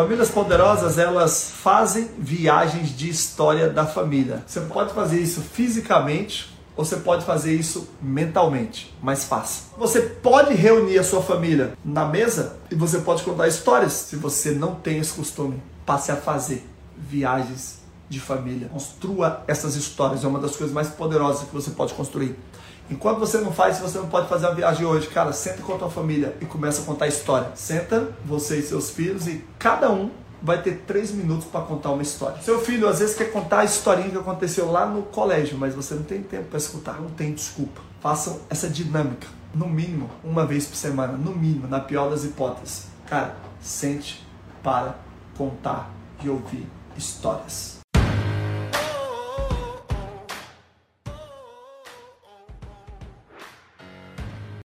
Famílias poderosas, elas fazem viagens de história da família. Você pode fazer isso fisicamente ou você pode fazer isso mentalmente, mas faça. Você pode reunir a sua família na mesa e você pode contar histórias. Se você não tem esse costume, passe a fazer viagens de família. Construa essas histórias, é uma das coisas mais poderosas que você pode construir. Enquanto você não faz, você não pode fazer uma viagem hoje, cara, senta com a tua família e começa a contar a história. Senta, você e seus filhos, e cada um vai ter três minutos para contar uma história. Seu filho às vezes quer contar a historinha que aconteceu lá no colégio, mas você não tem tempo para escutar, não tem desculpa. Façam essa dinâmica, no mínimo, uma vez por semana, no mínimo, na pior das hipóteses. Cara, sente para contar e ouvir histórias.